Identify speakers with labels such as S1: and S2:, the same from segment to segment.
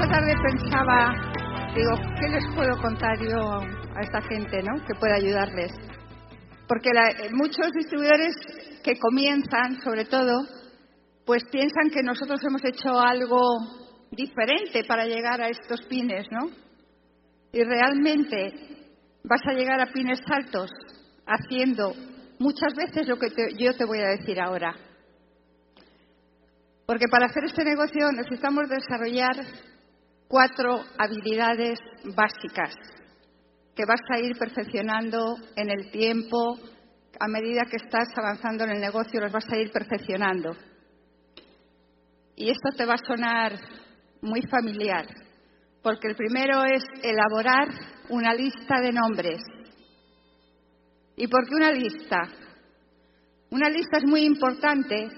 S1: Esta tarde pensaba, digo, ¿qué les puedo contar yo a esta gente, no? Que pueda ayudarles. Porque la- muchos distribuidores que comienzan, sobre todo, pues piensan que nosotros hemos hecho algo diferente para llegar a estos pines, ¿no? Y realmente vas a llegar a pines altos haciendo muchas veces lo que yo te voy a decir ahora. Porque para hacer este negocio necesitamos desarrollar cuatro habilidades básicas que vas a ir perfeccionando en el tiempo, a medida que estás avanzando en el negocio, los vas a ir perfeccionando. Y esto te va a sonar muy familiar, porque el primero es elaborar una lista de nombres. ¿Y por qué una lista? Una lista es muy importante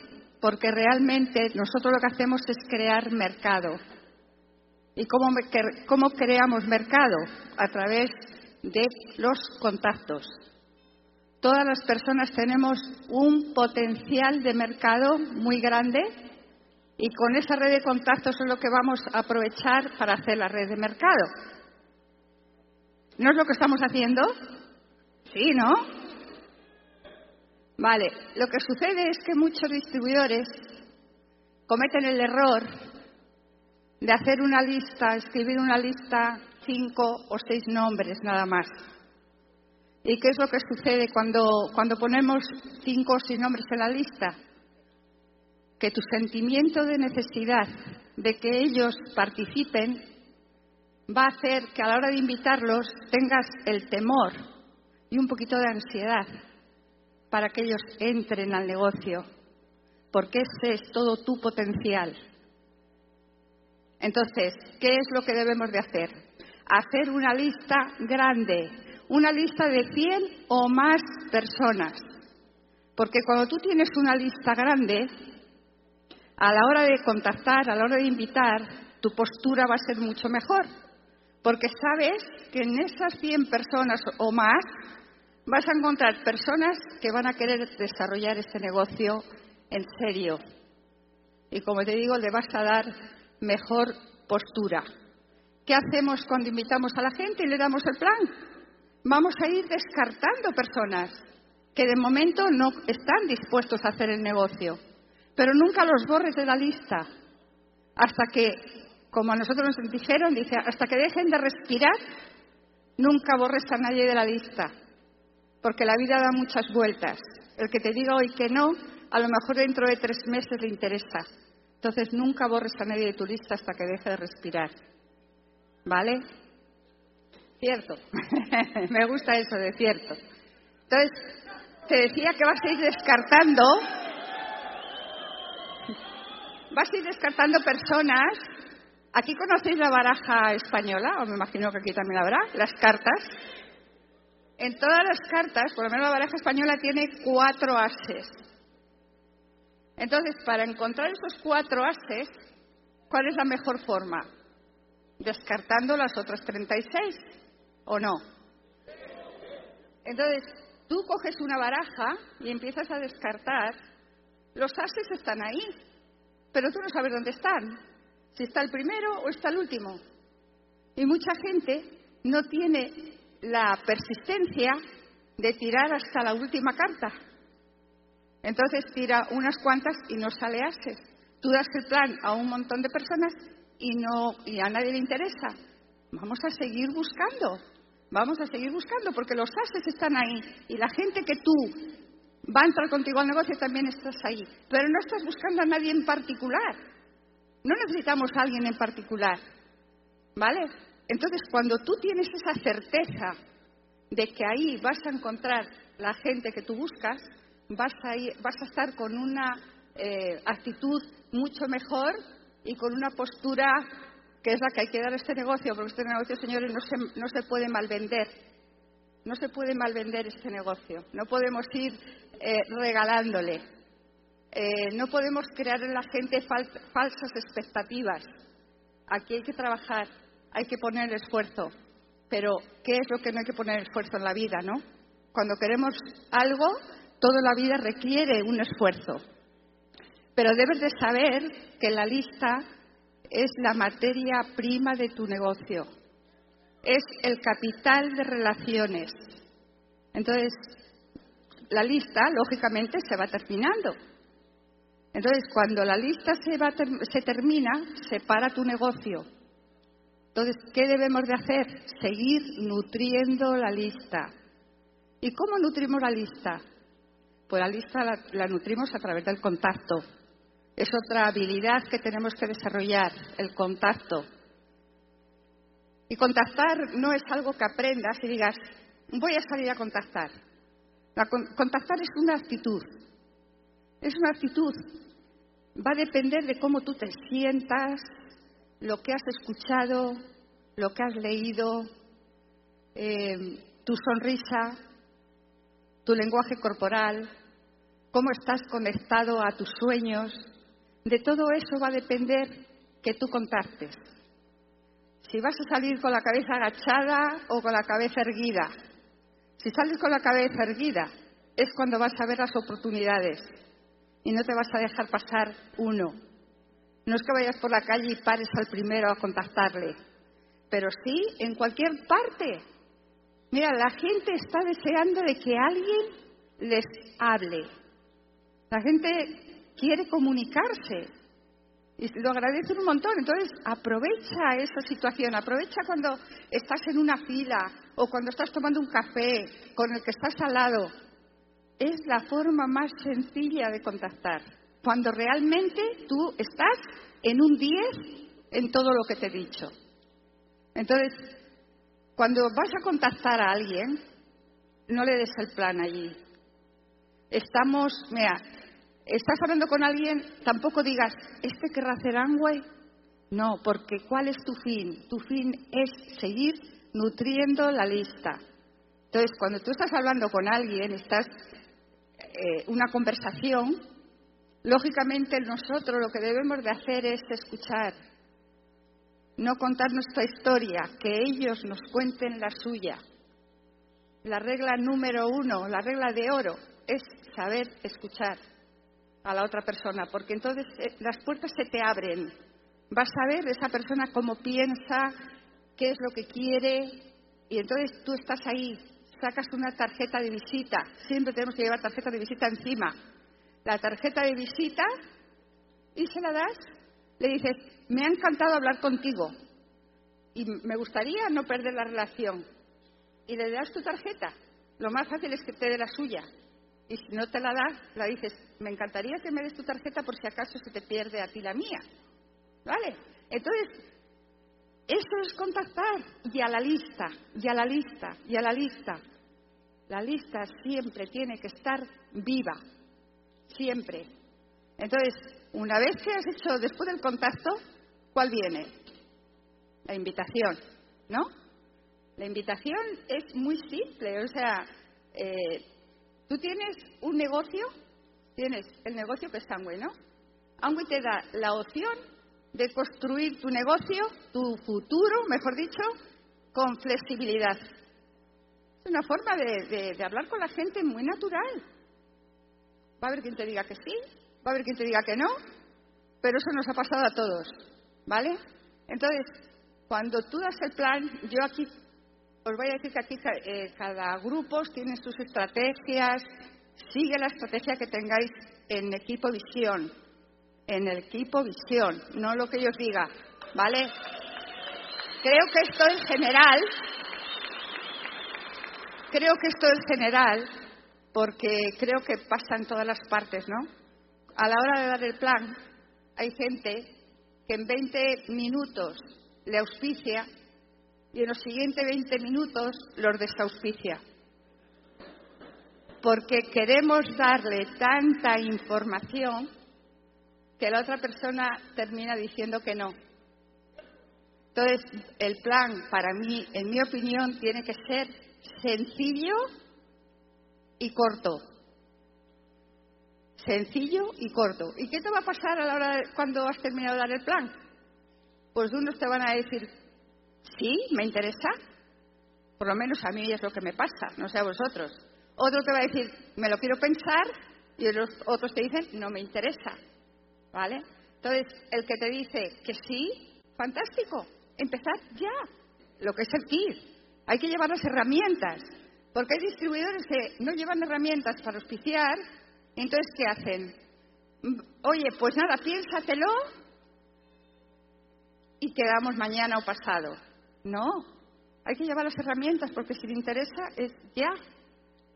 S1: porque realmente nosotros lo que hacemos es crear mercado. ¿Y cómo, cómo creamos mercado? A través de los contactos. Todas las personas tenemos un potencial de mercado muy grande y con esa red de contactos es lo que vamos a aprovechar para hacer la red de mercado. ¿No es lo que estamos haciendo? Sí, ¿no? Vale, lo que sucede es que muchos distribuidores cometen el error de hacer una lista, escribir una lista, cinco o seis nombres nada más. ¿Y qué es lo que sucede cuando, cuando ponemos cinco o seis nombres en la lista? Que tu sentimiento de necesidad de que ellos participen va a hacer que a la hora de invitarlos tengas el temor y un poquito de ansiedad para que ellos entren al negocio, porque ese es todo tu potencial. Entonces, ¿qué es lo que debemos de hacer? Hacer una lista grande, una lista de 100 o más personas. Porque cuando tú tienes una lista grande, a la hora de contactar, a la hora de invitar, tu postura va a ser mucho mejor. Porque sabes que en esas 100 personas o más vas a encontrar personas que van a querer desarrollar este negocio en serio. Y como te digo, le vas a dar mejor postura. ¿Qué hacemos cuando invitamos a la gente y le damos el plan? Vamos a ir descartando personas que de momento no están dispuestos a hacer el negocio, pero nunca los borres de la lista hasta que, como a nosotros nos dijeron, dice, hasta que dejen de respirar, nunca borres a nadie de la lista, porque la vida da muchas vueltas. El que te diga hoy que no, a lo mejor dentro de tres meses le interesa. Entonces nunca borres a nadie de tu lista hasta que deje de respirar. ¿Vale? Cierto. Me gusta eso de cierto. Entonces, te decía que vas a ir descartando. Vas a ir descartando personas. ¿Aquí conocéis la baraja española? O me imagino que aquí también la habrá. Las cartas. En todas las cartas, por lo menos la baraja española tiene cuatro ases. Entonces, para encontrar esos cuatro ases, ¿cuál es la mejor forma? Descartando las otras 36, ¿o no? Entonces, tú coges una baraja y empiezas a descartar. Los ases están ahí, pero tú no sabes dónde están. Si está el primero o está el último. Y mucha gente no tiene la persistencia de tirar hasta la última carta. Entonces tira unas cuantas y no sale ases. Tú das el plan a un montón de personas y no y a nadie le interesa. Vamos a seguir buscando. Vamos a seguir buscando porque los ases están ahí y la gente que tú va a entrar contigo al negocio también estás ahí. Pero no estás buscando a nadie en particular. No necesitamos a alguien en particular. ¿Vale? Entonces, cuando tú tienes esa certeza de que ahí vas a encontrar la gente que tú buscas, vas a, estar con una eh, actitud mucho mejor y con una postura que es la que hay que dar a este negocio, porque este negocio, señores, no se, no se puede malvender. No se puede malvender este negocio. No podemos ir eh, regalándole. Eh, no podemos crear en la gente fal- falsas expectativas. Aquí hay que trabajar, hay que poner esfuerzo. Pero, ¿qué es lo que no hay que poner esfuerzo en la vida, no? Cuando queremos algo, toda la vida requiere un esfuerzo. Pero debes de saber que la lista es la materia prima de tu negocio, es el capital de relaciones. Entonces, la lista, lógicamente, se va terminando. Entonces, cuando la lista se, va se termina, se para tu negocio. Entonces, ¿qué debemos de hacer? Seguir nutriendo la lista. ¿Y cómo nutrimos la lista? Pues la la nutrimos a través del contacto. Es otra habilidad que tenemos que desarrollar, el contacto. Y contactar no es algo que aprendas y digas, voy a salir a contactar. contactar es una actitud. Es una actitud. Va a depender de cómo tú te sientas, lo que has escuchado, lo que has leído, eh, tu sonrisa, tu lenguaje corporal, cómo estás conectado a tus sueños. De todo eso va a depender que tú contactes. Si vas a salir con la cabeza agachada o con la cabeza erguida. Si sales con la cabeza erguida es cuando vas a ver las oportunidades y no te vas a dejar pasar uno. No es que vayas por la calle y pares al primero a contactarle, pero sí en cualquier parte. Mira, la gente está deseando de que alguien les hable. La gente quiere comunicarse y lo agradecen un montón. Entonces, aprovecha esa situación, aprovecha cuando estás en una fila o cuando estás tomando un café con el que estás al lado. Es la forma más sencilla de contactar. Cuando realmente tú estás en un 10 en todo lo que te he dicho. Entonces, cuando vas a contactar a alguien, no le des el plan allí. Estamos, mira, estás hablando con alguien, tampoco digas, ¿este querrá hacer Angway? No, porque ¿cuál es tu fin? Tu fin es seguir nutriendo la lista. Entonces, cuando tú estás hablando con alguien, estás eh, una conversación, lógicamente nosotros lo que debemos de hacer es escuchar, no contar nuestra historia, que ellos nos cuenten la suya. La regla número uno, la regla de oro, es saber escuchar a la otra persona, porque entonces eh, las puertas se te abren. Vas a ver esa persona cómo piensa, qué es lo que quiere, y entonces tú estás ahí, sacas una tarjeta de visita, siempre tenemos que llevar tarjeta de visita encima. La tarjeta de visita y se la das, le dices, me ha encantado hablar contigo y me gustaría no perder la relación. Y le das tu tarjeta. Lo más fácil es que te dé la suya. Y si no te la das, la dices, me encantaría que me des tu tarjeta por si acaso se te pierde a ti la mía. ¿Vale? Entonces, eso es contactar. Y a la lista, y a la lista, y a la lista. La lista siempre tiene que estar viva. Siempre. Entonces, una vez que has hecho después del contacto, ¿cuál viene? La invitación, ¿no? La invitación es muy simple, o sea, eh, Tú tienes un negocio, tienes el negocio que es Amway, ¿no? Amway te da la opción de construir tu negocio, tu futuro, mejor dicho, con flexibilidad. Es una forma de, de hablar con la gente muy natural. Va a haber quien te diga que sí, va a haber quien te diga que no, pero eso nos ha pasado a todos, ¿vale? Entonces, cuando tú das el plan, yo aquí os voy a decir que aquí eh, cada grupo tiene sus estrategias, sigue la estrategia que tengáis en equipo visión, en el equipo visión, no lo que yo os diga, ¿vale? Creo que esto en general, creo que esto en general, porque creo que pasa en todas las partes, ¿no? A la hora de dar el plan, hay gente que en 20 minutos le auspicia y en los siguientes 20 minutos los desauspicia. Porque queremos darle tanta información que la otra persona termina diciendo que no. Entonces, el plan, para mí, en mi opinión, tiene que ser sencillo y corto. Sencillo y corto. ¿Y qué te va a pasar a la hora de, cuando has terminado de dar el plan? Pues unos te van a decir, Sí, me interesa. Por lo menos a mí es lo que me pasa, no sé a vosotros. Otro te va a decir, me lo quiero pensar, y los otros te dicen, no me interesa. ¿Vale? Entonces, el que te dice que sí, fantástico, empezar ya, lo que es el kit. Hay que llevar las herramientas, porque hay distribuidores que no llevan herramientas para auspiciar, entonces, ¿qué hacen? Mm, Oye, pues nada, piénsatelo y quedamos mañana o pasado. No, hay que llevar las herramientas porque si le interesa es ya,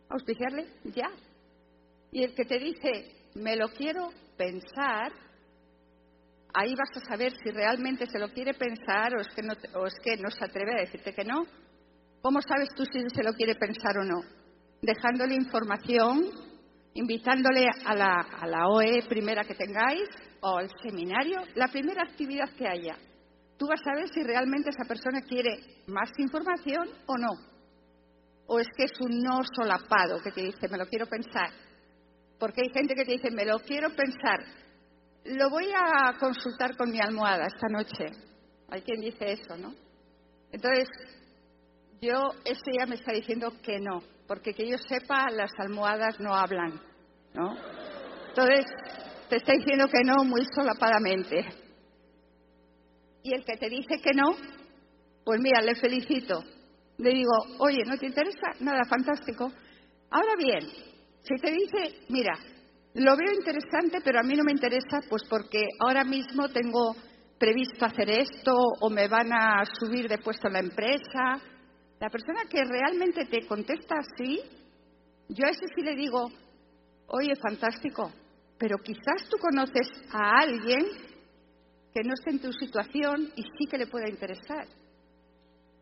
S1: auspiciarle ya. Y el que te dice, me lo quiero pensar, ahí vas a saber si realmente se lo quiere pensar o es que no, o es que no se atreve a decirte que no. ¿Cómo sabes tú si se lo quiere pensar o no? Dejándole información, invitándole a la, a la OE primera que tengáis o al seminario, la primera actividad que haya. Tú vas a ver si realmente esa persona quiere más información o no. O es que es un no solapado que te dice, me lo quiero pensar. Porque hay gente que te dice, me lo quiero pensar. Lo voy a consultar con mi almohada esta noche. Hay quien dice eso, ¿no? Entonces, yo, ese ya me está diciendo que no, porque que yo sepa, las almohadas no hablan, ¿no? Entonces, te está diciendo que no muy solapadamente. Y el que te dice que no, pues mira, le felicito. Le digo, oye, ¿no te interesa? Nada, fantástico. Ahora bien, si te dice, mira, lo veo interesante, pero a mí no me interesa, pues porque ahora mismo tengo previsto hacer esto o me van a subir de puesto en la empresa. La persona que realmente te contesta así, yo a ese sí le digo, oye, fantástico, pero quizás tú conoces a alguien que no esté en tu situación y sí que le pueda interesar.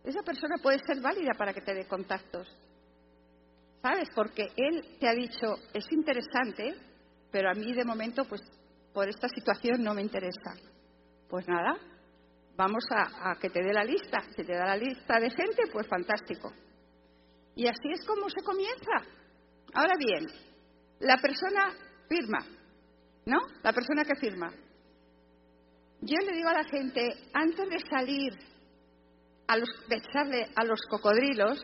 S1: Esa persona puede ser válida para que te dé contactos. ¿Sabes? Porque él te ha dicho, es interesante, pero a mí de momento, pues por esta situación no me interesa. Pues nada, vamos a, que te dé la lista. Si te da la lista de gente, pues fantástico. Y así es como se comienza. Ahora bien, la persona firma, ¿no? La persona que firma. Yo le digo a la gente, antes de salir a los, de echarle a los cocodrilos,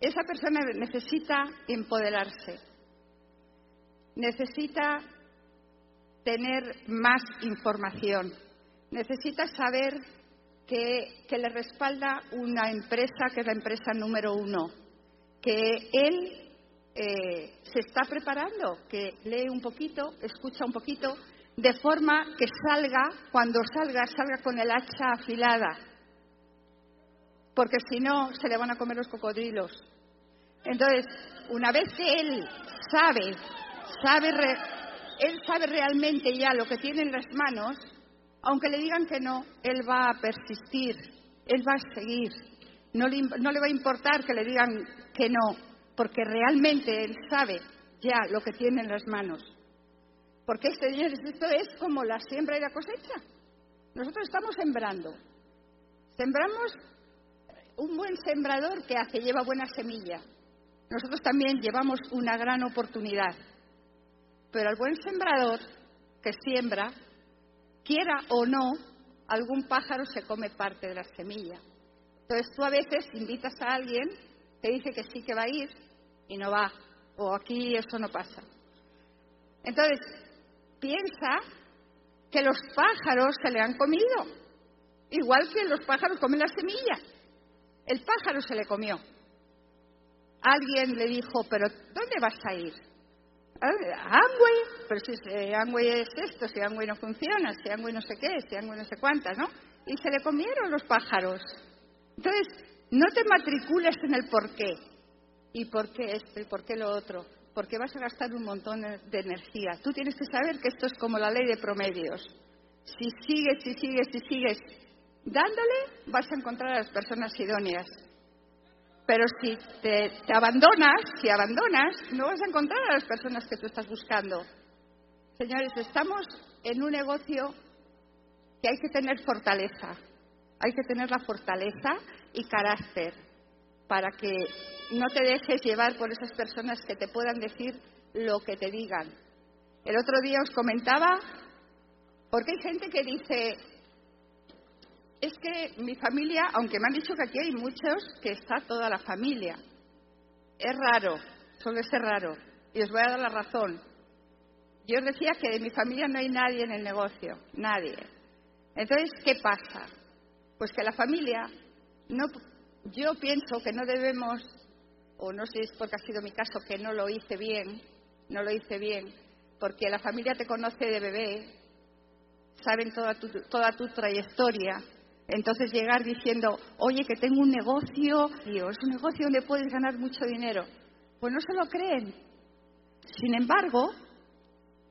S1: esa persona necesita empoderarse, necesita tener más información, necesita saber que, que, le respalda una empresa que es la empresa número uno, que él eh, se está preparando, que lee un poquito, escucha un poquito, de forma que salga, cuando salga, salga con el hacha afilada, porque si no, se le van a comer los cocodrilos. Entonces, una vez que él sabe, sabe, él sabe realmente ya lo que tiene en las manos, aunque le digan que no, él va a persistir, él va a seguir. No le, no le va a importar que le digan que no, porque realmente él sabe ya lo que tiene en las manos. Porque, señores, esto es como la siembra y la cosecha. Nosotros estamos sembrando. Sembramos un buen sembrador que hace, lleva buena semilla. Nosotros también llevamos una gran oportunidad. Pero al buen sembrador que siembra, quiera o no, algún pájaro se come parte de la semilla. Entonces tú a veces invitas a alguien, te dice que sí que va a ir y no va. O aquí eso no pasa. Entonces, piensa que los pájaros se le han comido, igual que los pájaros comen la semilla. El pájaro se le comió. Alguien le dijo, pero ¿dónde vas a ir? A pero si Amway es esto, si Amway no funciona, si Amway no sé qué, si Amway no sé cuántas, ¿no? Y se le comieron los pájaros. Entonces, no te matricules en el por qué. ¿Y por qué esto? ¿Y por qué lo otro? Porque vas a gastar un montón de energía. Tú tienes que saber que esto es como la ley de promedios. Si sigues, si sigues, si sigues dándole, vas a encontrar a las personas idóneas. Pero si te, abandonas, si abandonas, no vas a encontrar a las personas que tú estás buscando. Señores, estamos en un negocio que hay que tener fortaleza. Hay que tener la fortaleza y carácter para que no te dejes llevar por esas personas que te puedan decir lo que te digan. El otro día os comentaba, porque hay gente que dice, es que mi familia, aunque me han dicho que aquí hay muchos, que está toda la familia. Es raro, suele ser raro. Y os voy a dar la razón. Yo os decía que de mi familia no hay nadie en el negocio, nadie. Entonces, ¿qué pasa? Pues que la familia, no, yo pienso que no debemos, o no sé si es porque ha sido mi caso que no lo hice bien, no lo hice bien, porque la familia te conoce de bebé, saben toda tu, toda tu trayectoria, entonces llegar diciendo, oye, que tengo un negocio, digo, es un negocio donde puedes ganar mucho dinero. Pues no se lo creen. Sin embargo,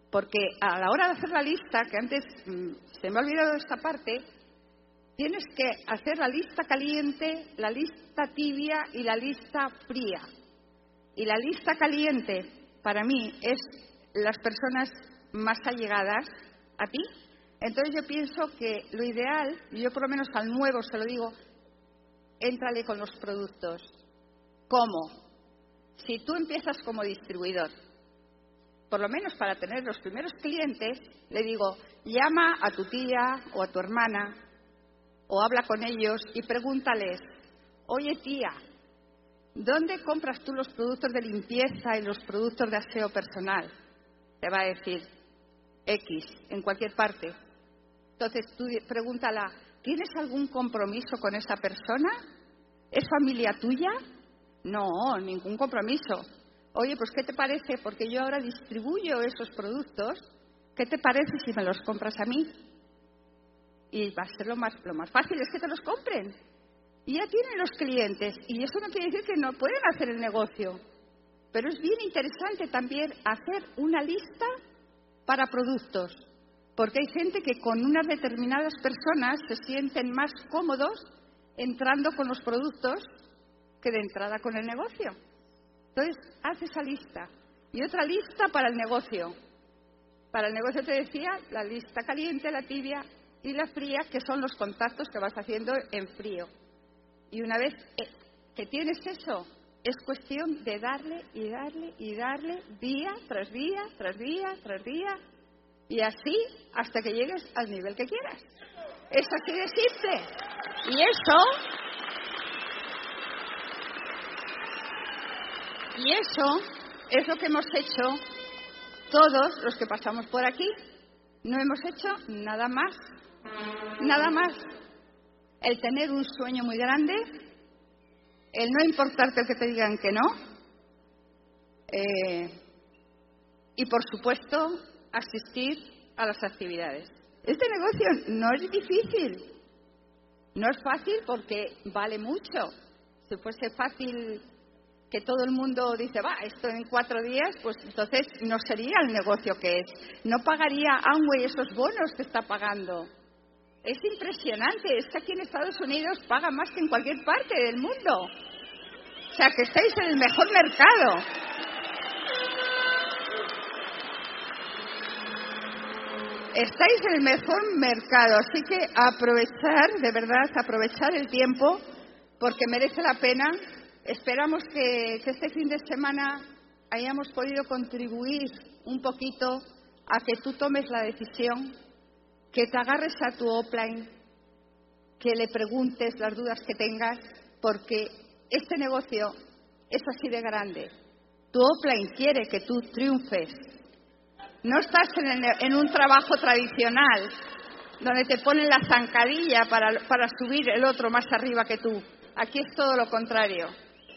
S1: porque a la hora de hacer la lista, que antes mm, se me ha olvidado esta parte, tienes que hacer la lista caliente, la lista tibia y la lista fría. Y la lista caliente, para mí, es las personas más allegadas a ti, entonces yo pienso que lo ideal, yo por lo menos al nuevo se lo digo, éntrale con los productos. ¿Cómo? Si tú empiezas como distribuidor, por lo menos para tener los primeros clientes, le digo, llama a tu tía o a tu hermana o habla con ellos y pregúntales, oye tía, ¿dónde compras tú los productos de limpieza y los productos de aseo personal? Te va a decir X, en cualquier parte. Entonces tú pregúntala, ¿tienes algún compromiso con esa persona? ¿Es familia tuya? No, ningún compromiso. Oye, pues ¿qué te parece? Porque yo ahora distribuyo esos productos. ¿Qué te parece si me los compras a mí? Y va a ser lo más, lo más fácil, es que te los compren. Y ya tienen los clientes. Y eso no quiere decir que no pueden hacer el negocio. Pero es bien interesante también hacer una lista para productos porque hay gente que con unas determinadas personas se sienten más cómodos entrando con los productos que de entrada con el negocio. Entonces, haz esa lista. Y otra lista para el negocio. Para el negocio te decía la lista caliente, la tibia y la fría, que son los contactos que vas haciendo en frío. Y una vez eh, que tienes eso, es cuestión de darle y darle y darle día tras día, tras día, tras día, y así hasta que llegues al nivel que quieras. Es así de simple. Y eso, y eso es lo que hemos hecho todos los que pasamos por aquí. No hemos hecho nada más, nada más. El tener un sueño muy grande, el no importarte que te digan que no, eh, y por supuesto asistir a las actividades. Este negocio no es difícil, no es fácil porque vale mucho. Si fuese fácil que todo el mundo dice, va, esto en cuatro días, pues entonces no sería el negocio que es. No pagaría Amway esos bonos que está pagando. Es impresionante, es que aquí en Estados Unidos paga más que en cualquier parte del mundo. O sea, que estáis en el mejor mercado. estáis en el mejor mercado, así que aprovechar, de verdad, aprovechar el tiempo, porque merece la pena. Esperamos que, este fin de semana hayamos podido contribuir un poquito a que tú tomes la decisión, que te agarres a tu offline, que le preguntes las dudas que tengas, porque este negocio es así de grande. Tu offline quiere que tú triunfes, no estás en, un trabajo tradicional donde te ponen la zancadilla para, para subir el otro más arriba que tú. Aquí es todo lo contrario.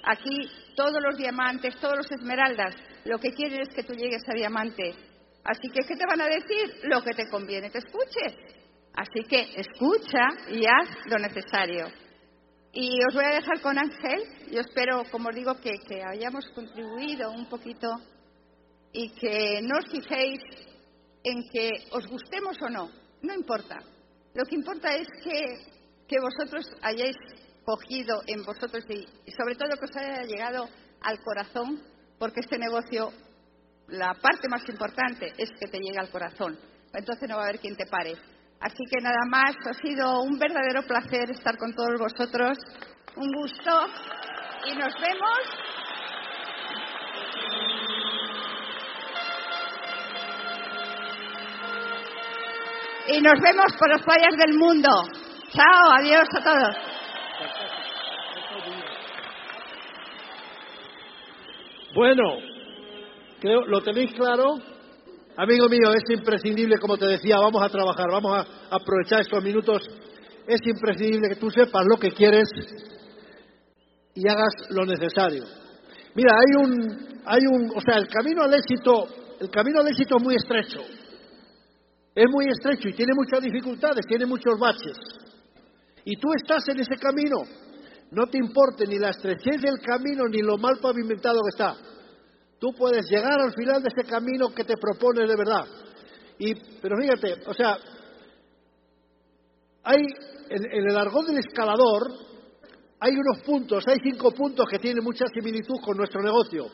S1: Aquí todos los diamantes, todos los esmeraldas, lo que quieren es que tú llegues a diamante. Así que, ¿qué te van a decir? Lo que te conviene que escuches. Así que escucha y haz lo necesario. Y os voy a dejar con Ángel. Yo espero, como os digo, que, que hayamos contribuido un poquito y que no os fijéis en que os gustemos o no, no importa. Lo que importa es que, vosotros hayáis cogido en vosotros y, sobre todo que os haya llegado al corazón, porque este negocio, la parte más importante es que te llegue al corazón. Entonces no va a haber quien te pare. Así que nada más, ha sido un verdadero placer estar con todos vosotros, un gusto y nos vemos y nos vemos por las playas del mundo. Chao, adiós a todos.
S2: Bueno, creo, ¿lo tenéis claro? Amigo mío, es imprescindible, como te decía, vamos a trabajar, vamos a aprovechar estos minutos. Es imprescindible que tú sepas lo que quieres y hagas lo necesario. Mira, hay un, hay un, o sea, el camino al éxito, el camino al éxito es muy estrecho. Es muy estrecho y tiene muchas dificultades, tiene muchos baches. Y tú estás en ese camino. No te importe ni la estrechez del camino ni lo mal pavimentado que está. Tú puedes llegar al final de ese camino que te propones de verdad. Y, pero fíjate, o sea, hay en, el argot del escalador hay unos puntos, hay cinco puntos que tienen mucha similitud con nuestro negocio.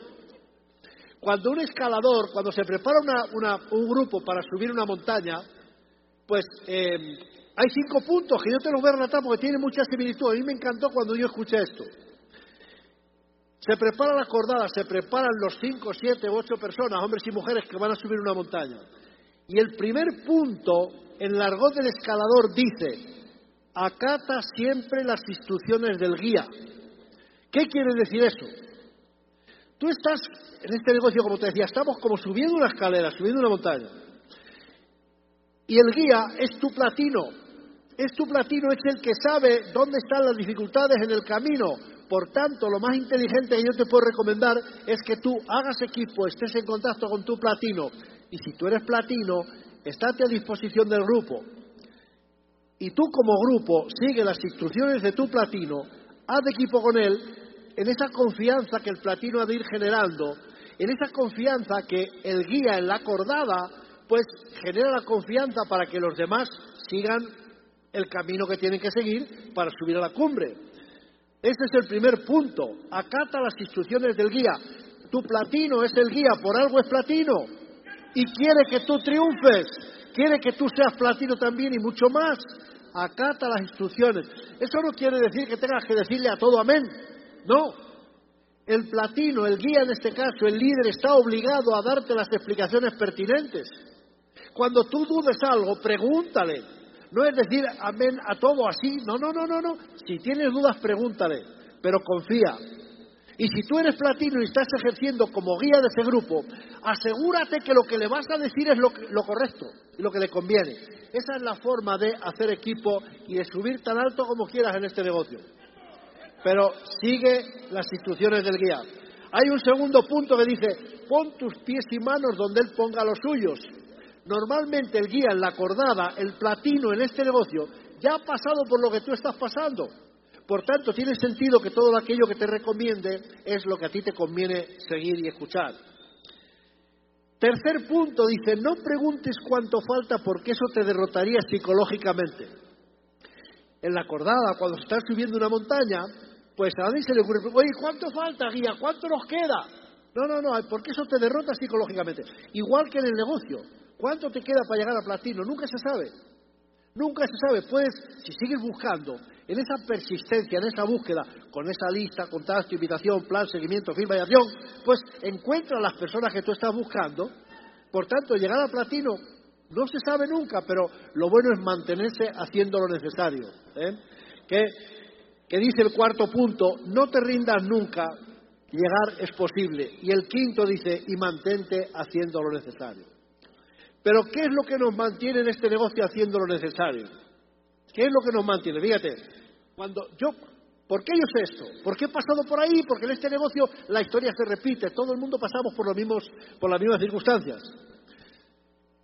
S2: Cuando un escalador, cuando se prepara un grupo para subir una montaña, pues eh, hay cinco puntos que yo te los voy a relatar porque tienen mucha similitud. A mí me encantó cuando yo escuché esto. Se prepara la cordada, se preparan los cinco, siete, ocho personas, hombres y mujeres que van a subir una montaña. Y el primer punto en el argot del escalador dice, acata siempre las instrucciones del guía. ¿Qué quiere decir eso? Tú estás en este negocio, como te decía, estamos como subiendo una escalera, subiendo una montaña. Y el guía es tu platino. Es tu platino, es el que sabe dónde están las dificultades en el camino. Por tanto, lo más inteligente que yo te puedo recomendar es que tú hagas equipo, estés en contacto con tu platino. Y si tú eres platino, estate a disposición del grupo. Y tú como grupo sigue las instrucciones de tu platino, haz equipo con él en esa confianza que el platino ha de ir generando, en esa confianza que el guía en la cordada, pues genera la confianza para que los demás sigan el camino que tienen que seguir para subir a la cumbre. Ese es el primer punto. Acata las instrucciones del guía. Tu platino es el guía, por algo es platino. Y quiere que tú triunfes. Quiere que tú seas platino también y mucho más. Acata las instrucciones. Eso no quiere decir que tengas que decirle a todo amén. No. El platino, el guía en este caso, el líder, está obligado a darte las explicaciones pertinentes. Cuando tú dudes algo, pregúntale. No es decir amén a todo así. No, no, no, no, no. Si tienes dudas, pregúntale. Pero confía. Y si tú eres platino y estás ejerciendo como guía de ese grupo, asegúrate que lo que le vas a decir es lo, lo correcto y lo que le conviene. Esa es la forma de hacer equipo y de subir tan alto como quieras en este negocio pero sigue las instrucciones del guía. Hay un segundo punto que dice, pon tus pies y manos donde él ponga los suyos. Normalmente el guía en la cordada, el platino en este negocio, ya ha pasado por lo que tú estás pasando. Por tanto, tiene sentido que todo aquello que te recomiende es lo que a ti te conviene seguir y escuchar. Tercer punto dice, no preguntes cuánto falta porque eso te derrotaría psicológicamente. En la cordada, cuando se está subiendo una montaña, pues a nadie se le ocurre, oye, ¿cuánto falta, guía? ¿Cuánto nos queda? No, no, no, porque eso te derrota psicológicamente. Igual que en el negocio. ¿Cuánto te queda para llegar a platino? Nunca se sabe. Nunca se sabe. Puedes, si sigues buscando, en esa persistencia, en esa búsqueda, con esa lista, contacto, invitación, plan, seguimiento, firma y acción, pues encuentra las personas que tú estás buscando. Por tanto, llegar a platino no se sabe nunca, pero lo bueno es mantenerse haciendo lo necesario. ¿eh? Que dice el cuarto punto, no te rindas nunca, llegar es posible. Y el quinto dice, y mantente haciendo lo necesario. Pero ¿qué es lo que nos mantiene en este negocio haciendo lo necesario? ¿Qué es lo que nos mantiene? Fíjate, cuando yo, ¿por qué yo sé esto? ¿Por qué he pasado por ahí? Porque en este negocio la historia se repite, todo el mundo pasamos por, los mismos, por las mismas circunstancias.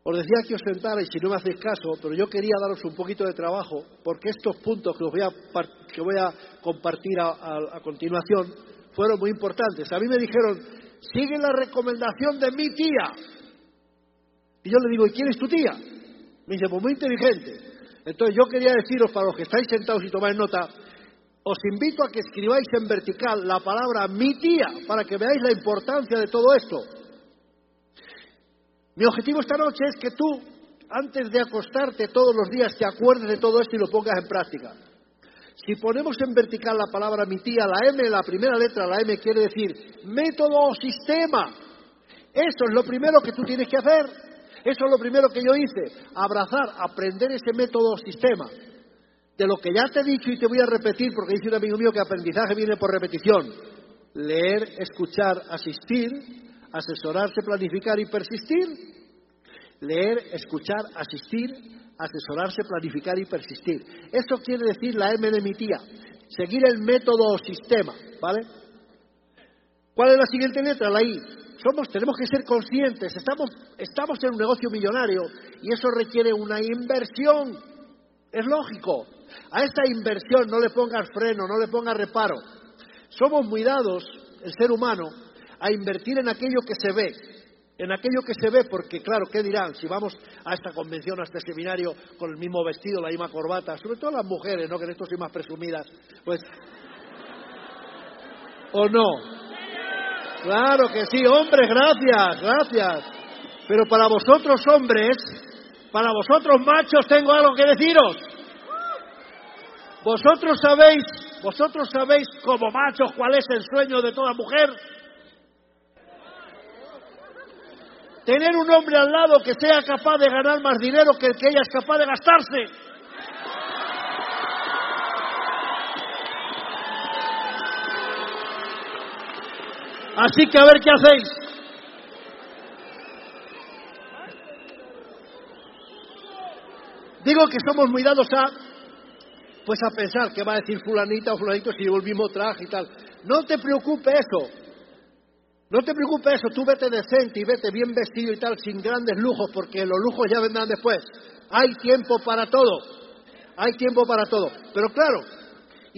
S2: Os decía que os sentara y si no me hacéis caso, pero yo quería daros un poquito de trabajo porque estos puntos que, voy, a, que voy a compartir a, continuación fueron muy importantes. A mí me dijeron, sigue la recomendación de mi tía. Y yo le digo, ¿y quién es tu tía? Me dice, pues muy inteligente. Entonces yo quería deciros, para los que estáis sentados y tomáis nota, os invito a que escribáis en vertical la palabra mi tía para que veáis la importancia de todo esto. Mi objetivo esta noche es que tú, antes de acostarte todos los días, te acuerdes de todo esto y lo pongas en práctica. Si ponemos en vertical la palabra mi tía, la M, la primera letra, la M quiere decir método o sistema. Eso es lo primero que tú tienes que hacer. Eso es lo primero que yo hice, abrazar, aprender ese método o sistema. De lo que ya te he dicho y te voy a repetir, porque dice un amigo mío que aprendizaje viene por repetición. Leer, escuchar, asistir, asesorarse, planificar y persistir. Leer, escuchar, asistir, asesorarse, planificar y persistir. Esto quiere decir la MNMITIA, seguir el método o sistema, ¿vale? ¿Cuál es la siguiente letra? La I. Somos, tenemos que ser conscientes, estamos, estamos en un negocio millonario y eso requiere una inversión. Es lógico. A esta inversión no le pongas freno, no le pongas reparo. Somos muy dados, el ser humano, a invertir en aquello que se ve, en aquello que se ve, porque claro, ¿qué dirán? Si vamos a esta convención, a este seminario, con el mismo vestido, la misma corbata, sobre todo las mujeres, ¿no? Que en esto soy más presumidas, pues... ¿O no? Claro que sí, hombres, gracias, gracias. Pero para vosotros hombres, para vosotros machos, tengo algo que deciros. Vosotros sabéis, vosotros sabéis como machos cuál es el sueño de toda mujer. Tener un hombre al lado que sea capaz de ganar más dinero que el que ella es capaz de gastarse. Así que a ver qué hacéis. Digo que somos muy dados a, pues a pensar qué va a decir fulanita o fulanito si llevo el mismo traje y tal. No te preocupe eso. No te preocupe eso. Tú vete decente y vete bien vestido y tal, sin grandes lujos, porque los lujos ya vendrán después. Hay tiempo para todo. Hay tiempo para todo. Pero claro,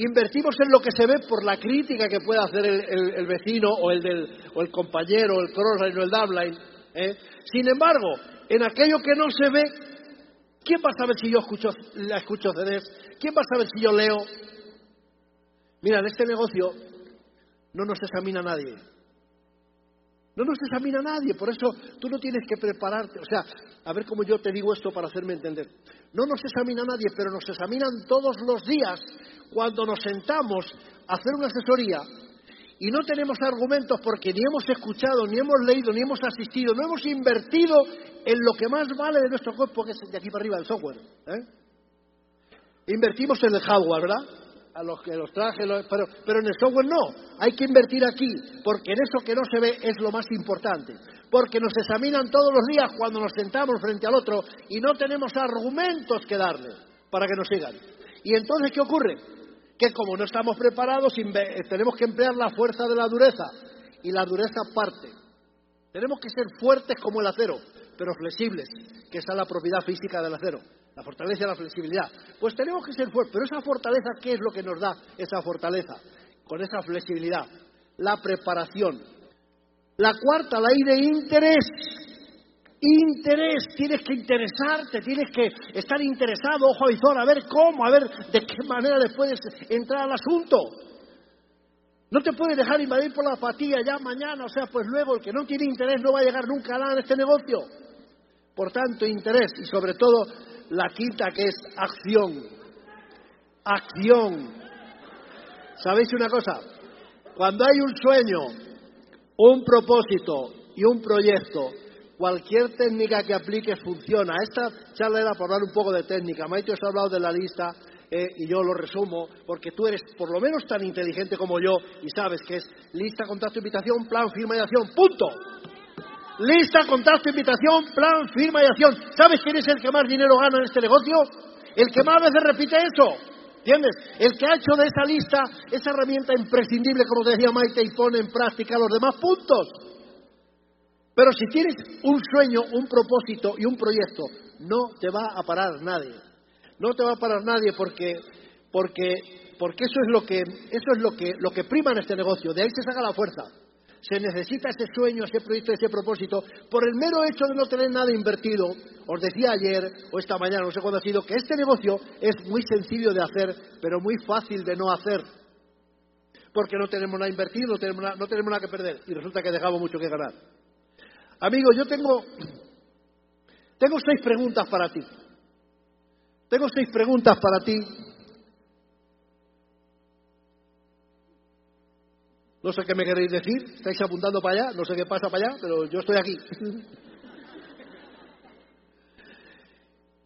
S2: Invertimos en lo que se ve por la crítica que pueda hacer el, vecino o el, del, o el compañero, o el crossline o el downline. ¿eh? Sin embargo, en aquello que no se ve, ¿quién va a saber si yo escucho, la escucho CDs? ¿Quién va a saber si yo leo? Mira, en este negocio no nos examina nadie. No nos examina nadie, por eso tú no tienes que prepararte. O sea, a ver cómo yo te digo esto para hacerme entender. No nos examina nadie, pero nos examinan todos los días cuando nos sentamos a hacer una asesoría y no tenemos argumentos porque ni hemos escuchado, ni hemos leído, ni hemos asistido, no hemos invertido en lo que más vale de nuestro cuerpo, que es de aquí para arriba el software. ¿eh? Invertimos en el hardware, ¿verdad? A los que los traje, pero, pero en el software no. Hay que invertir aquí, porque en eso que no se ve es lo más importante. Porque nos examinan todos los días cuando nos sentamos frente al otro y no tenemos argumentos que darle para que nos sigan. Y entonces, ¿qué ocurre? Que como no estamos preparados, tenemos que emplear la fuerza de la dureza. Y la dureza parte. Tenemos que ser fuertes como el acero, pero flexibles, que es la propiedad física del acero la fortaleza y la flexibilidad. Pues tenemos que ser fuertes. Pero esa fortaleza, ¿qué es lo que nos da esa fortaleza? Con esa flexibilidad. La preparación. La cuarta, la I de interés. Interés, tienes que interesarte, tienes que estar interesado, ojo a a ver cómo, a ver de qué manera le puedes entrar al asunto. No te puedes dejar invadir por la apatía ya mañana, o sea, pues luego el que no tiene interés no va a llegar nunca a nada en este negocio. Por tanto, interés y sobre todo la quinta que es acción. Acción. ¿Sabéis una cosa? Cuando hay un sueño, un propósito y un proyecto, cualquier técnica que apliques funciona. Esta charla era por hablar un poco de técnica. Maite os ha hablado de la lista eh, y yo lo resumo porque tú eres por lo menos tan inteligente como yo y sabes que es lista, contacto, invitación, plan, firma y acción. ¡Punto! Lista, contacto, invitación, plan, firma y acción. ¿Sabes quién es el que más dinero gana en este negocio? El que más veces repite eso. ¿Entiendes? El que ha hecho de esa lista esa herramienta imprescindible, como decía Maite, y pone en práctica los demás puntos. Pero si tienes un sueño, un propósito y un proyecto, no te va a parar nadie. No te va a parar nadie porque, porque, porque eso es lo que, eso es lo que, lo que prima en este negocio. De ahí se saca la fuerza se necesita ese sueño, ese proyecto, ese propósito, por el mero hecho de no tener nada invertido. Os decía ayer o esta mañana, no sé cuándo ha sido, que este negocio es muy sencillo de hacer, pero muy fácil de no hacer. Porque no tenemos nada invertido, no tenemos nada, no tenemos nada que perder y resulta que dejamos mucho que ganar. Amigo, yo tengo, tengo seis preguntas para ti. Tengo seis preguntas para ti No sé qué me queréis decir, estáis apuntando para allá, no sé qué pasa para allá, pero yo estoy aquí.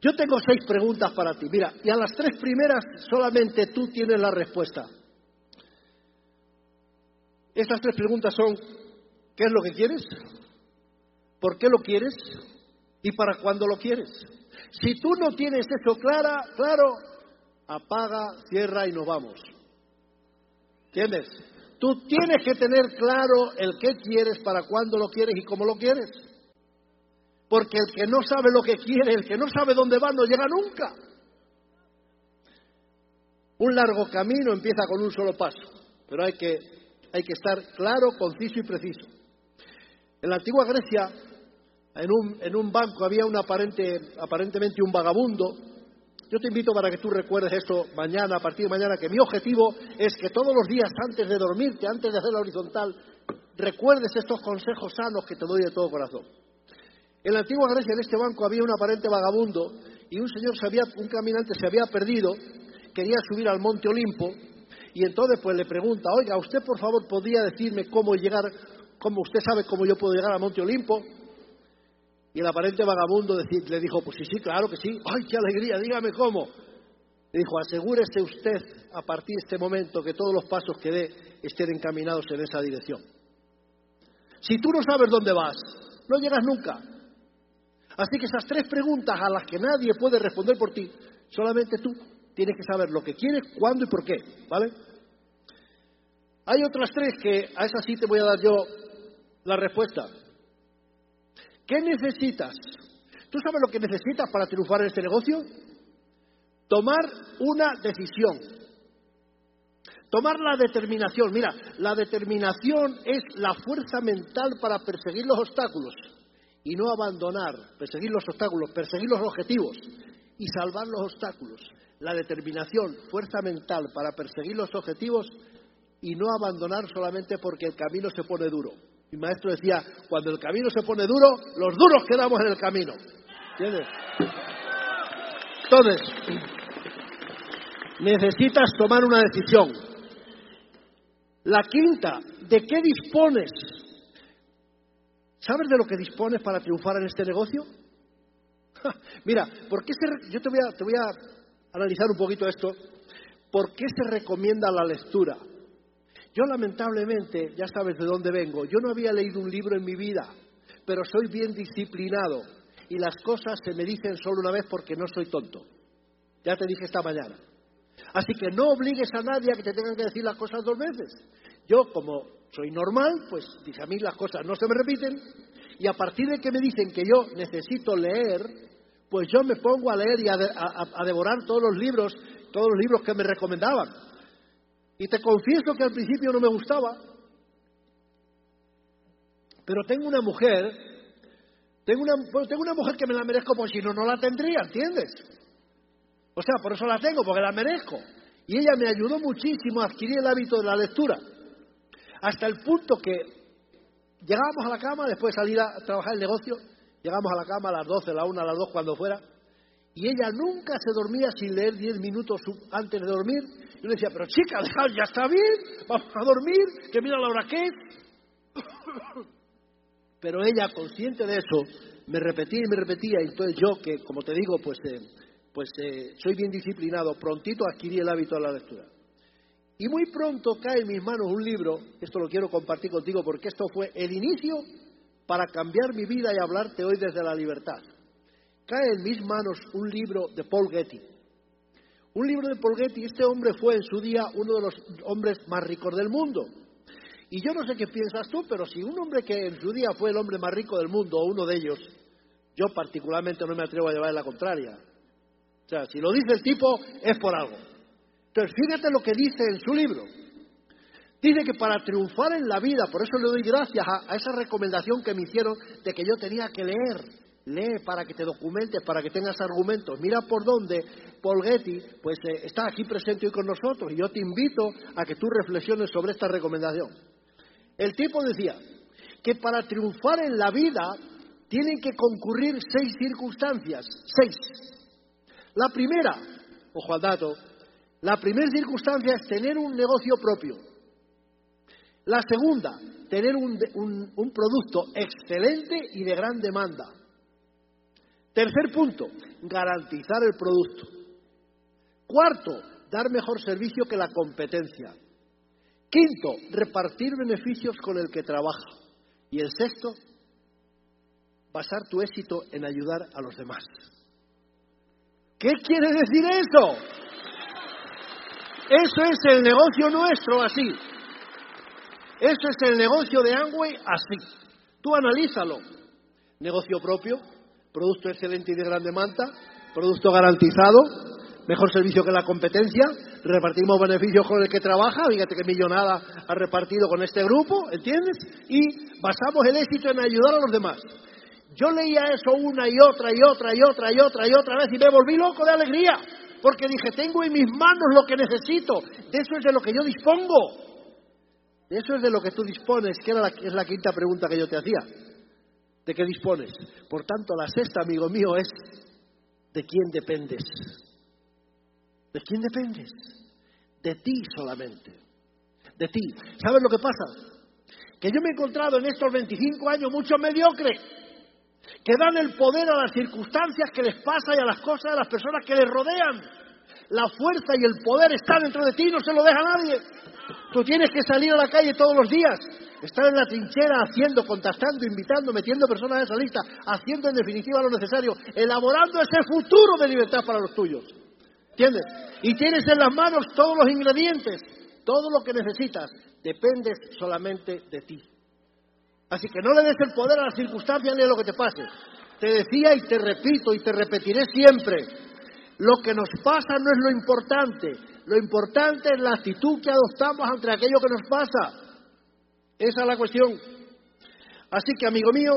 S2: Yo tengo seis preguntas para ti. Mira, y a las tres primeras solamente tú tienes la respuesta. Estas tres preguntas son, ¿qué es lo que quieres? ¿Por qué lo quieres? y para cuándo lo quieres. Si tú no tienes eso clara, claro, apaga, cierra y nos vamos. ¿Entiendes? Tú tienes que tener claro el qué quieres, para cuándo lo quieres y cómo lo quieres. Porque el que no sabe lo que quiere, el que no sabe dónde va, no llega nunca. Un largo camino empieza con un solo paso, pero hay que, hay que estar claro, conciso y preciso. En la antigua Grecia, en un, en un banco había un aparente, aparentemente un vagabundo. Yo te invito para que tú recuerdes esto mañana, a partir de mañana, que mi objetivo es que todos los días antes de dormirte, antes de hacer la horizontal, recuerdes estos consejos sanos que te doy de todo corazón. En la antigua Grecia, en este banco, había un aparente vagabundo y un señor se había, un caminante se había perdido, quería subir al monte Olimpo y entonces pues le pregunta, oiga, ¿usted por favor podría decirme cómo llegar, cómo usted sabe cómo yo puedo llegar al monte Olimpo? Y el aparente vagabundo le dijo, pues sí, sí, claro que sí, ay, qué alegría, dígame cómo. Le dijo, asegúrese usted a partir de este momento que todos los pasos que dé estén encaminados en esa dirección. Si tú no sabes dónde vas, no llegas nunca. Así que esas tres preguntas a las que nadie puede responder por ti, solamente tú tienes que saber lo que quieres, cuándo y por qué, ¿vale? Hay otras tres que a esas sí te voy a dar yo la respuesta. ¿Qué necesitas? ¿Tú sabes lo que necesitas para triunfar en este negocio? Tomar una decisión. Tomar la determinación. Mira, la determinación es la fuerza mental para perseguir los obstáculos y no abandonar, perseguir los obstáculos, perseguir los objetivos y salvar los obstáculos. La determinación, fuerza mental para perseguir los objetivos y no abandonar solamente porque el camino se pone duro. Mi maestro decía, cuando el camino se pone duro, los duros quedamos en el camino. ¿Entiendes? Entonces, necesitas tomar una decisión. La quinta, ¿de qué dispones ¿Sabes de lo que dispones para triunfar en este negocio? Mira, ¿por qué se, yo te voy, a, te voy a analizar un poquito esto. ¿Por qué se recomienda la lectura? Yo lamentablemente, ya sabes de dónde vengo, yo no había leído un libro en mi vida, pero soy bien disciplinado y las cosas se me dicen solo una vez porque no soy tonto. Ya te dije esta mañana. Así que no obligues a nadie a que te tengan que decir las cosas dos veces. Yo, como soy normal, pues dice a mí las cosas no se me repiten y a partir de que me dicen que yo necesito leer, pues yo me pongo a leer y a, devorar todos los libros, todos los libros que me recomendaban. Y te confieso que al principio no me gustaba, pero tengo una mujer, tengo una, tengo una mujer que me la merezco, porque si no, no la tendría, ¿entiendes? O sea, por eso la tengo, porque la merezco. Y ella me ayudó muchísimo a adquirir el hábito de la lectura. Hasta el punto que llegábamos a la cama, después de salir a trabajar el negocio, llegamos a la cama a las 12, a la 1, a las 2, cuando fuera, y ella nunca se dormía sin leer 10 minutos antes de dormir. Yo le decía, pero chica, ya está bien, vamos a dormir, que mira la hora que es. Pero ella, consciente de eso, me repetía y me repetía, y entonces yo, que como te digo, pues, eh, pues eh, soy bien disciplinado, prontito adquirí el hábito de la lectura. Y muy pronto cae en mis manos un libro, esto lo quiero compartir contigo porque esto fue el inicio para cambiar mi vida y hablarte hoy desde la libertad. Cae en mis manos un libro de Paul Getty. Un libro de Paul Getty, este hombre fue en su día uno de los hombres más ricos del mundo. Y yo no sé qué piensas tú, pero si un hombre que en su día fue el hombre más rico del mundo, o uno de ellos, yo particularmente no me atrevo a llevar la contraria. O sea, si lo dice el tipo, es por algo. Entonces, fíjate lo que dice en su libro. Dice que para triunfar en la vida, por eso le doy gracias a, esa recomendación que me hicieron de que yo tenía que leer. Lee para que te documentes, para que tengas argumentos. Mira por dónde Paul Getty pues, eh, está aquí presente hoy con nosotros y yo te invito a que tú reflexiones sobre esta recomendación. El tipo decía que para triunfar en la vida tienen que concurrir seis circunstancias. Seis. La primera, ojo al dato, la primera circunstancia es tener un negocio propio. La segunda, tener un, producto excelente y de gran demanda. Tercer punto, garantizar el producto. Cuarto, dar mejor servicio que la competencia. Quinto, repartir beneficios con el que trabaja. Y el sexto, basar tu éxito en ayudar a los demás. ¿Qué quiere decir eso? Eso es el negocio nuestro así. Eso es el negocio de Amway así. Tú analízalo. Negocio propio, producto excelente y de gran demanda, producto garantizado, mejor servicio que la competencia, repartimos beneficios con el que trabaja, fíjate qué millonada ha repartido con este grupo, ¿entiendes? Y basamos el éxito en ayudar a los demás. Yo leía eso una y otra y otra y otra y otra y otra vez y me volví loco de alegría, porque dije, tengo en mis manos lo que necesito, de eso es de lo que yo dispongo. De eso es de lo que tú dispones, que era la, es la quinta pregunta que yo te hacía. ¿De qué dispones? Por tanto, la sexta, amigo mío, es ¿de quién dependes? ¿De quién dependes? De ti solamente. De ti. ¿Sabes lo que pasa? Que yo me he encontrado en estos 25 años muchos mediocres que dan el poder a las circunstancias que les pasa y a las cosas de las personas que les rodean. La fuerza y el poder está dentro de ti, no se lo deja nadie. Tú tienes que salir a la calle todos los días, estar en la trinchera haciendo, contactando, invitando, metiendo personas en esa lista, haciendo en definitiva lo necesario, elaborando ese futuro de libertad para los tuyos. ¿Entiendes? Y tienes en las manos todos los ingredientes, todo lo que necesitas, depende solamente de ti. Así que no le des el poder a las circunstancias ni a lo que te pase. Te decía y te repito y te repetiré siempre, lo que nos pasa no es lo importante, lo importante es la actitud que adoptamos ante aquello que nos pasa. Esa es la cuestión. Así que, amigo mío,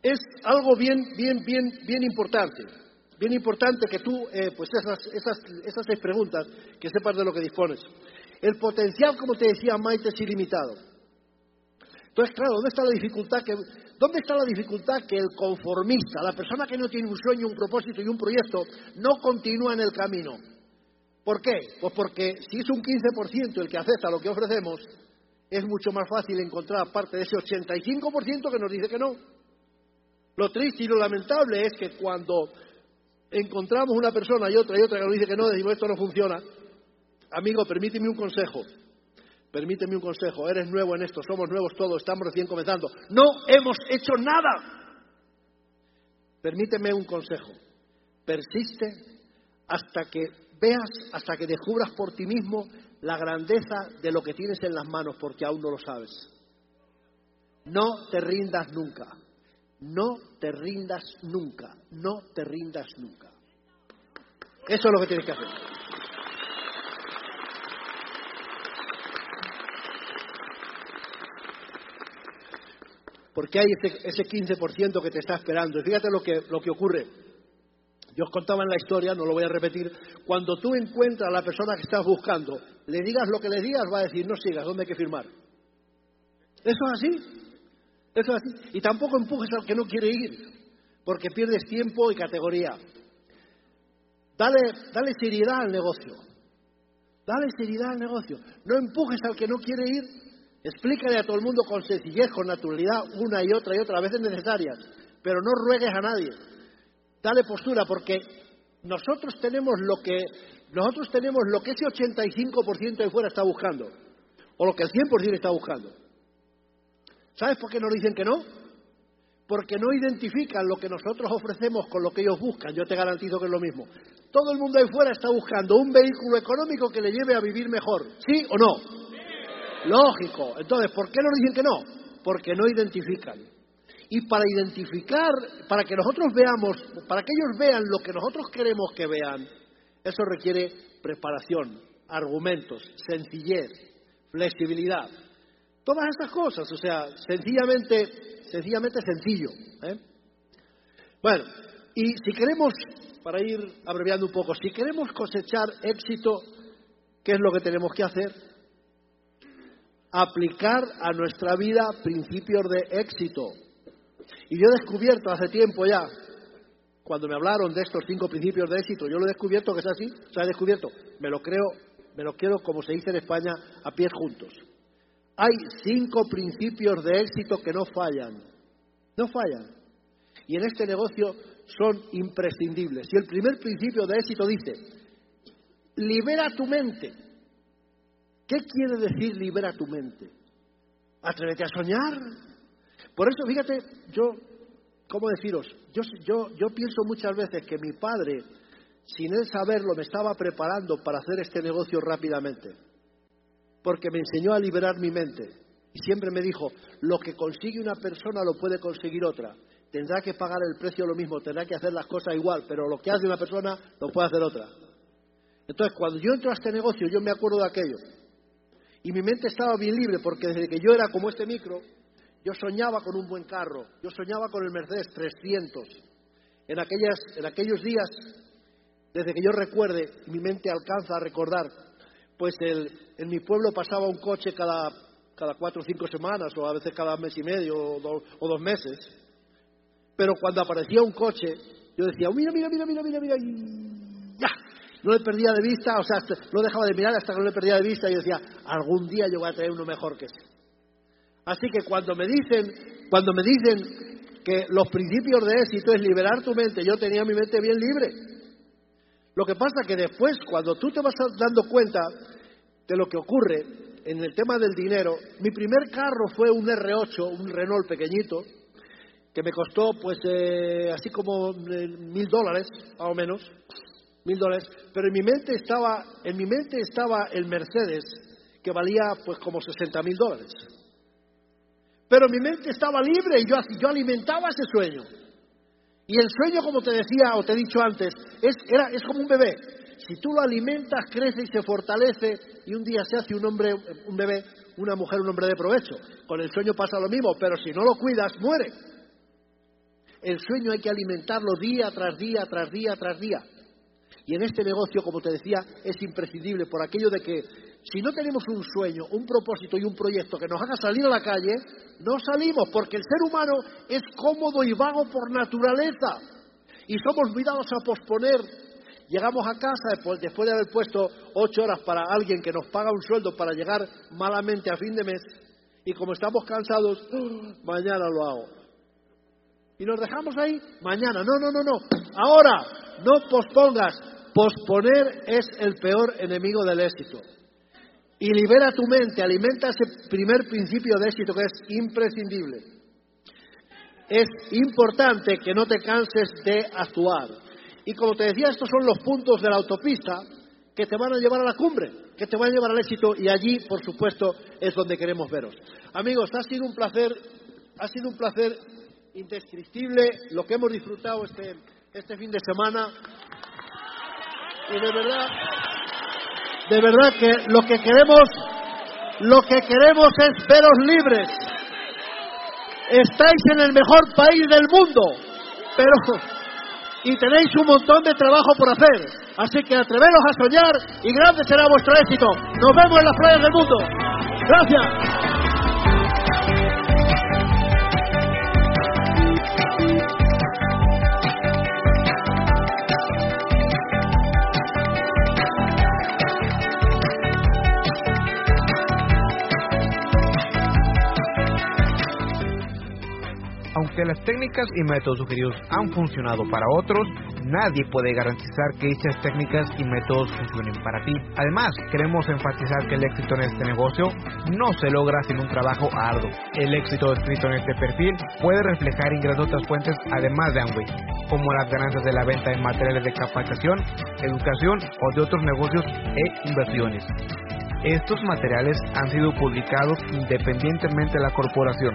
S2: es algo bien, bien, bien, bien importante. Bien importante que tú, eh, pues esas, esas, esas seis preguntas, que sepas de lo que dispones. El potencial, como te decía Maite, es ilimitado. Entonces, claro, ¿dónde está la dificultad que, ¿Dónde está la dificultad que el conformista, la persona que no tiene un sueño, un propósito y un proyecto, no continúa en el camino? ¿Por qué? Pues porque si es un 15% el que acepta lo que ofrecemos, es mucho más fácil encontrar parte de ese 85% que nos dice que no. Lo triste y lo lamentable es que cuando encontramos una persona y otra y otra que nos dice que no, decimos esto no funciona. Amigo, permíteme un consejo. Permíteme un consejo, eres nuevo en esto, somos nuevos todos, estamos recién comenzando. No hemos hecho nada. Permíteme un consejo. Persiste hasta que veas, hasta que descubras por ti mismo la grandeza de lo que tienes en las manos, porque aún no lo sabes. No te rindas nunca. No te rindas nunca. No te rindas nunca. Eso es lo que tienes que hacer. porque hay ese, 15% que te está esperando. Y fíjate lo que, lo que ocurre. Yo os contaba en la historia, no lo voy a repetir, cuando tú encuentras a la persona que estás buscando, le digas lo que le digas, va a decir, no sigas, ¿dónde hay que firmar? Eso es así. Eso es así. Y tampoco empujes al que no quiere ir, porque pierdes tiempo y categoría. Dale, dale seriedad al negocio. Dale seriedad al negocio. No empujes al que no quiere ir Explícale a todo el mundo con sencillez, con naturalidad, una y otra y otra, a veces necesarias, pero no ruegues a nadie. Dale postura, porque nosotros tenemos lo que nosotros tenemos lo que ese 85% de fuera está buscando, o lo que el 100% está buscando. ¿Sabes por qué nos dicen que no? Porque no identifican lo que nosotros ofrecemos con lo que ellos buscan. Yo te garantizo que es lo mismo. Todo el mundo ahí fuera está buscando un vehículo económico que le lleve a vivir mejor. ¿Sí o no? Lógico. Entonces, ¿por qué nos dicen que no? Porque no identifican. Y para identificar, para que nosotros veamos, para que ellos vean lo que nosotros queremos que vean, eso requiere preparación, argumentos, sencillez, flexibilidad. Todas esas cosas, o sea, sencillamente, sencillamente sencillo. ¿eh? Bueno, y si queremos, para ir abreviando un poco, si queremos cosechar éxito, ¿qué es lo que tenemos que hacer? aplicar a nuestra vida principios de éxito. Y yo he descubierto hace tiempo ya, cuando me hablaron de estos cinco principios de éxito, yo lo he descubierto que es así, o sea, he descubierto, me lo creo, me lo quiero, como se dice en España, a pies juntos. Hay cinco principios de éxito que no fallan, no fallan. Y en este negocio son imprescindibles. Y el primer principio de éxito dice, libera tu mente. ¿Qué quiere decir libera tu mente? Atrévete a soñar. Por eso, fíjate, yo ¿cómo deciros? Yo, yo, yo pienso muchas veces que mi padre, sin él saberlo, me estaba preparando para hacer este negocio rápidamente, porque me enseñó a liberar mi mente. Y siempre me dijo, lo que consigue una persona lo puede conseguir otra. Tendrá que pagar el precio lo mismo, tendrá que hacer las cosas igual, pero lo que hace una persona lo puede hacer otra. Entonces, cuando yo entro a este negocio, yo me acuerdo de aquello. Y mi mente estaba bien libre, porque desde que yo era como este micro, yo soñaba con un buen carro, yo soñaba con el Mercedes 300. En, aquellas, en aquellos días, desde que yo recuerde, mi mente alcanza a recordar, pues en mi pueblo pasaba un coche cada, cada cuatro o cinco semanas, o a veces cada mes y medio, o, o dos meses. Pero cuando aparecía un coche, yo decía, mira, mira, mira, mira, mira, mira, y ya, no le perdía de vista, o sea, no dejaba de mirar hasta que no le perdía de vista y decía, algún día yo voy a traer uno mejor que ese. Así que cuando me dicen, cuando me dicen que los principios de éxito es liberar tu mente, yo tenía mi mente bien libre. Lo que pasa que después, cuando tú te vas dando cuenta de lo que ocurre en el tema del dinero, mi primer carro fue un R8, un Renault pequeñito, que me costó pues eh, así como eh, mil dólares, más o menos mil dólares, pero en mi mente estaba, en mi mente estaba el Mercedes, que valía pues como 60 mil dólares. Pero mi mente estaba libre y yo, yo alimentaba ese sueño. Y el sueño, como te decía o te he dicho antes, es, era, es como un bebé. Si tú lo alimentas, crece y se fortalece y un día se hace un hombre, un bebé, una mujer, un hombre de provecho. Con el sueño pasa lo mismo, pero si no lo cuidas, muere. El sueño hay que alimentarlo día tras día, tras día, tras día. Y en este negocio, como te decía, es imprescindible por aquello de que si no tenemos un sueño, un propósito y un proyecto que nos haga salir a la calle, no salimos, porque el ser humano es cómodo y vago por naturaleza. Y somos cuidados a posponer. Llegamos a casa después, de haber puesto ocho horas para alguien que nos paga un sueldo para llegar malamente a fin de mes, y como estamos cansados, mañana lo hago. Y nos dejamos ahí, mañana, no, no, no, no, ahora, no pospongas, Posponer es el peor enemigo del éxito. Y libera tu mente, alimenta ese primer principio de éxito que es imprescindible. Es importante que no te canses de actuar. Y como te decía, estos son los puntos de la autopista que te van a llevar a la cumbre, que te van a llevar al éxito y allí, por supuesto, es donde queremos veros. Amigos, ha sido un placer, ha sido un placer indescriptible lo que hemos disfrutado este, este fin de semana. Y de verdad, de verdad que lo que queremos, lo que queremos es veros libres. Estáis en el mejor país del mundo, pero y tenéis un montón de trabajo por hacer. Así que atreveros a soñar y grande será vuestro éxito. Nos vemos en las playas del mundo. Gracias.
S3: Aunque las técnicas y métodos sugeridos han funcionado para otros, nadie puede garantizar que dichas técnicas y métodos funcionen para ti. Además, queremos enfatizar que el éxito en este negocio no se logra sin un trabajo arduo. El éxito descrito en este perfil puede reflejar ingresos de otras fuentes además de Amway, como las ganancias de la venta de materiales de capacitación, educación o de otros negocios e inversiones. Estos materiales han sido publicados independientemente de la corporación,